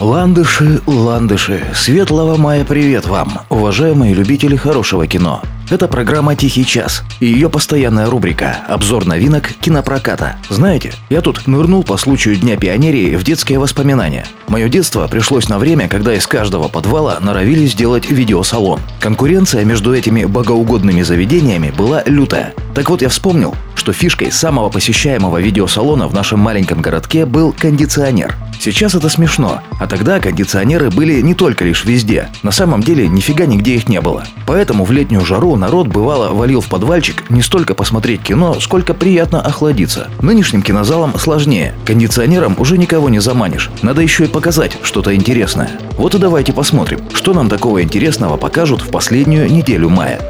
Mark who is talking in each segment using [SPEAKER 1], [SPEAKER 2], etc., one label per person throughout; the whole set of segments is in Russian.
[SPEAKER 1] Ландыши, ландыши, светлого мая привет вам, уважаемые любители хорошего кино. Это программа «Тихий час» и ее постоянная рубрика «Обзор новинок кинопроката». Знаете, я тут нырнул по случаю Дня пионерии в детские воспоминания. Мое детство пришлось на время, когда из каждого подвала норовили сделать видеосалон. Конкуренция между этими богоугодными заведениями была лютая. Так вот я вспомнил, что фишкой самого посещаемого видеосалона в нашем маленьком городке был кондиционер. Сейчас это смешно, а тогда кондиционеры были не только лишь везде. На самом деле нифига нигде их не было. Поэтому в летнюю жару народ бывало валил в подвальчик не столько посмотреть кино, сколько приятно охладиться. Нынешним кинозалам сложнее. Кондиционером уже никого не заманишь. Надо еще и показать что-то интересное. Вот и давайте посмотрим, что нам такого интересного покажут в последнюю неделю мая.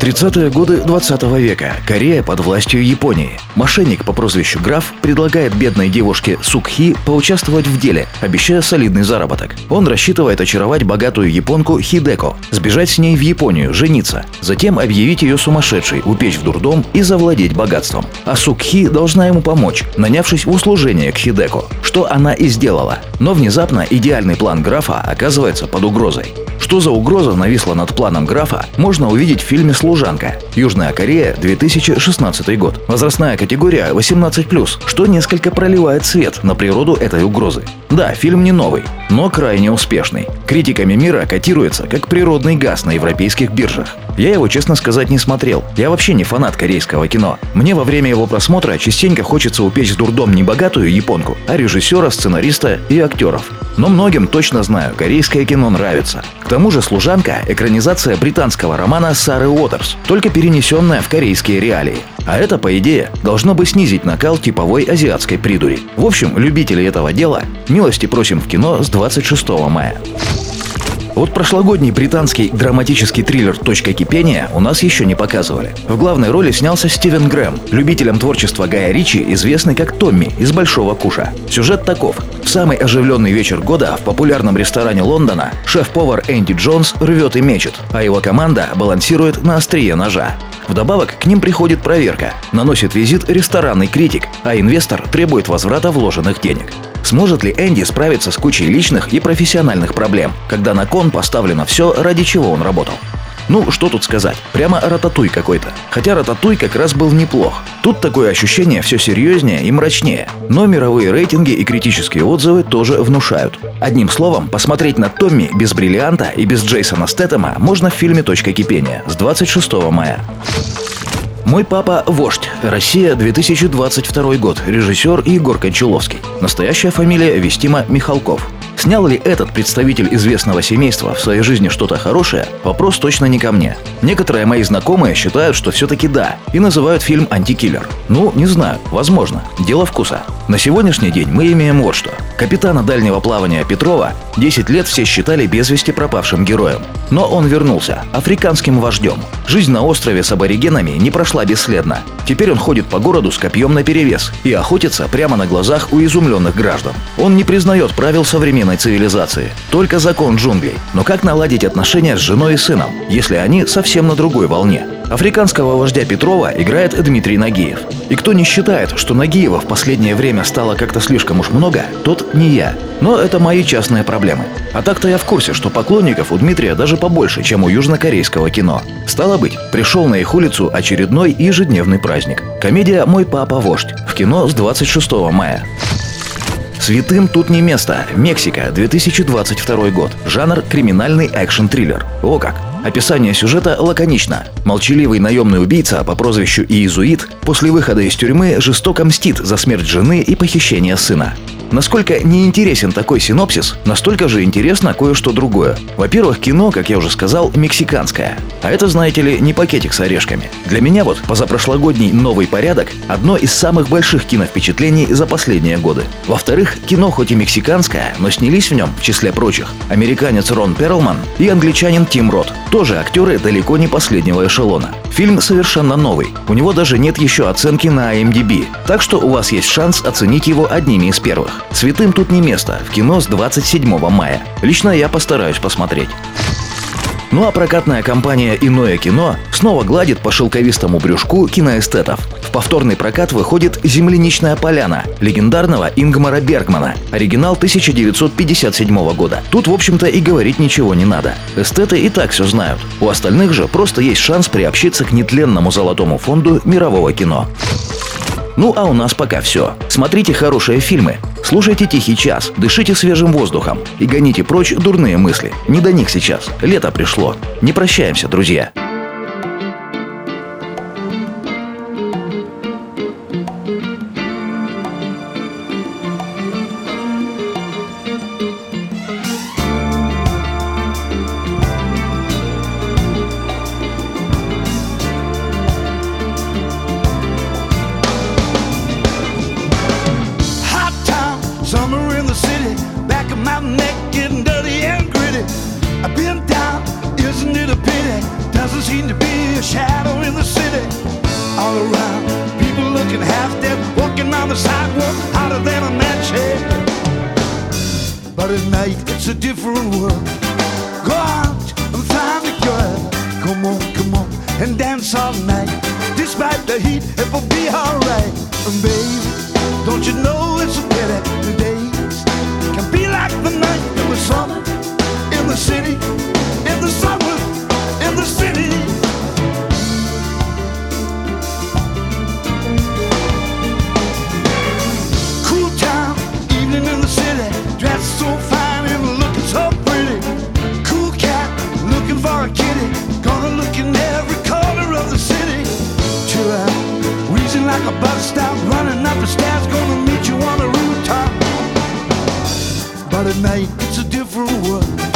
[SPEAKER 1] 30-е годы 20 века. Корея под властью Японии. Мошенник по прозвищу Граф предлагает бедной девушке Сукхи поучаствовать в деле, обещая солидный заработок. Он рассчитывает очаровать богатую японку Хидеко, сбежать с ней в Японию, жениться, затем объявить ее сумасшедшей, упечь в дурдом и завладеть богатством. А Сукхи должна ему помочь, нанявшись в услужение к Хидеко, что она и сделала. Но внезапно идеальный план графа оказывается под угрозой. Что за угроза нависла над планом графа, можно увидеть в фильме «Служанка». Южная Корея, 2016 год. Возрастная категория 18+, что несколько проливает свет на природу этой угрозы. Да, фильм не новый, но крайне успешный. Критиками мира котируется как природный газ на европейских биржах. Я его, честно сказать, не смотрел. Я вообще не фанат корейского кино. Мне во время его просмотра частенько хочется упечь в дурдом не богатую японку, а режиссера, сценариста и актеров. Но многим, точно знаю, корейское кино нравится. Тому же «Служанка» — экранизация британского романа Сары Уотерс, только перенесенная в корейские реалии. А это, по идее, должно бы снизить накал типовой азиатской придури. В общем, любители этого дела, милости просим в кино с 26 мая. Вот прошлогодний британский драматический триллер «Точка кипения» у нас еще не показывали. В главной роли снялся Стивен Грэм, любителем творчества Гая Ричи, известный как Томми из «Большого куша». Сюжет таков. В самый оживленный вечер года в популярном ресторане Лондона шеф-повар Энди Джонс рвет и мечет, а его команда балансирует на острие ножа. Вдобавок к ним приходит проверка, наносит визит ресторанный критик, а инвестор требует возврата вложенных денег. Сможет ли Энди справиться с кучей личных и профессиональных проблем, когда на кон поставлено все, ради чего он работал? Ну, что тут сказать, прямо рататуй какой-то. Хотя рататуй как раз был неплох. Тут такое ощущение все серьезнее и мрачнее. Но мировые рейтинги и критические отзывы тоже внушают. Одним словом, посмотреть на Томми без бриллианта и без Джейсона Стэттема можно в фильме «Точка кипения» с 26 мая. Мой папа – вождь. Россия, 2022 год. Режиссер Егор Кончаловский. Настоящая фамилия Вестима Михалков. Снял ли этот представитель известного семейства в своей жизни что-то хорошее, вопрос точно не ко мне. Некоторые мои знакомые считают, что все-таки да, и называют фильм «Антикиллер». Ну, не знаю, возможно. Дело вкуса. На сегодняшний день мы имеем вот что. Капитана дальнего плавания Петрова 10 лет все считали без вести пропавшим героем. Но он вернулся, африканским вождем. Жизнь на острове с аборигенами не прошла бесследно. Теперь он ходит по городу с копьем наперевес и охотится прямо на глазах у изумленных граждан. Он не признает правил современной цивилизации, только закон джунглей. Но как наладить отношения с женой и сыном, если они совсем на другой волне? Африканского вождя Петрова играет Дмитрий Нагиев. И кто не считает, что Нагиева в последнее время стало как-то слишком уж много, тот не я. Но это мои частные проблемы. А так-то я в курсе, что поклонников у Дмитрия даже побольше, чем у южнокорейского кино. Стало быть, пришел на их улицу очередной ежедневный праздник. Комедия «Мой папа вождь» в кино с 26 мая. Святым тут не место. Мексика, 2022 год. Жанр криминальный экшн-триллер. О как! Описание сюжета лаконично. Молчаливый наемный убийца по прозвищу Иезуит после выхода из тюрьмы жестоко мстит за смерть жены и похищение сына. Насколько неинтересен такой синопсис, настолько же интересно кое-что другое. Во-первых, кино, как я уже сказал, мексиканское. А это, знаете ли, не пакетик с орешками. Для меня вот позапрошлогодний «Новый порядок» — одно из самых больших киновпечатлений за последние годы. Во-вторых, кино хоть и мексиканское, но снялись в нем, в числе прочих, американец Рон Перлман и англичанин Тим Рот. Тоже актеры далеко не последнего эшелона. Фильм совершенно новый. У него даже нет еще оценки на IMDb. Так что у вас есть шанс оценить его одними из первых. Святым тут не место. В кино с 27 мая. Лично я постараюсь посмотреть. Ну а прокатная компания «Иное кино» снова гладит по шелковистому брюшку киноэстетов. В повторный прокат выходит «Земляничная поляна» легендарного Ингмара Бергмана, оригинал 1957 года. Тут, в общем-то, и говорить ничего не надо. Эстеты и так все знают. У остальных же просто есть шанс приобщиться к нетленному золотому фонду мирового кино. Ну а у нас пока все. Смотрите хорошие фильмы, слушайте «Тихий час», дышите свежим воздухом и гоните прочь дурные мысли. Не до них сейчас. Лето пришло. Не прощаемся, друзья.
[SPEAKER 2] All around, people looking half dead, walking on the sidewalk, hotter than a match head. But at night, it's a different world. Go out and find a girl. Come on, come on, and dance all night. Despite the heat, it will be alright. And baby, don't you know it's a pity bus stop, running up the stairs, gonna meet you on the rooftop. But at night, it's a different world.